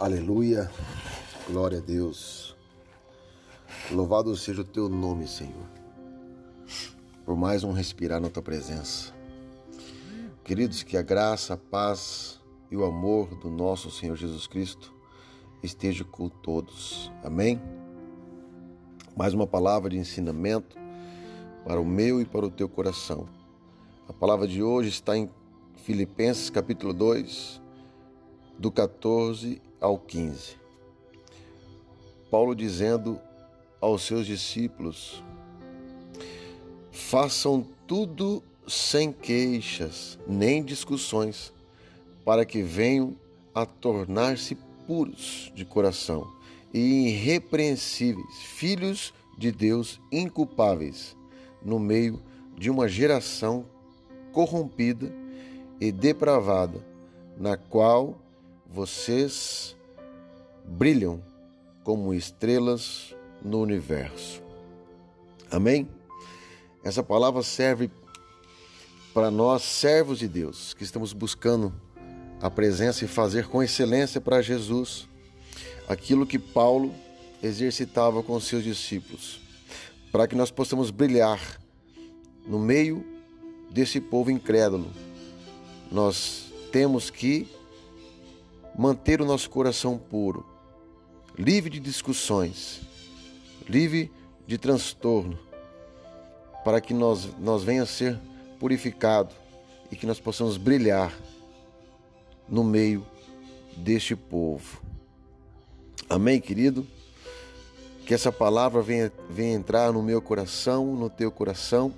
Aleluia, glória a Deus. Louvado seja o teu nome, Senhor, por mais um respirar na tua presença. Queridos, que a graça, a paz e o amor do nosso Senhor Jesus Cristo esteja com todos. Amém? Mais uma palavra de ensinamento para o meu e para o teu coração. A palavra de hoje está em Filipenses capítulo 2, do 14 ao 15. Paulo dizendo aos seus discípulos: Façam tudo sem queixas nem discussões, para que venham a tornar-se puros de coração e irrepreensíveis, filhos de Deus inculpáveis, no meio de uma geração corrompida e depravada, na qual vocês brilham como estrelas no universo. Amém? Essa palavra serve para nós, servos de Deus, que estamos buscando a presença e fazer com excelência para Jesus aquilo que Paulo exercitava com seus discípulos, para que nós possamos brilhar no meio desse povo incrédulo. Nós temos que manter o nosso coração puro, livre de discussões, livre de transtorno, para que nós, nós venha a ser purificado e que nós possamos brilhar no meio deste povo. Amém, querido? Que essa palavra venha, venha entrar no meu coração, no teu coração,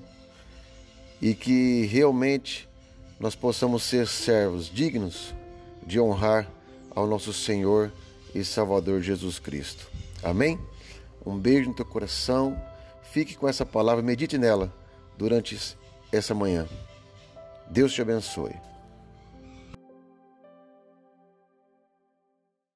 e que realmente nós possamos ser servos dignos de honrar ao nosso Senhor e Salvador Jesus Cristo. Amém? Um beijo no teu coração. Fique com essa palavra, medite nela durante essa manhã. Deus te abençoe.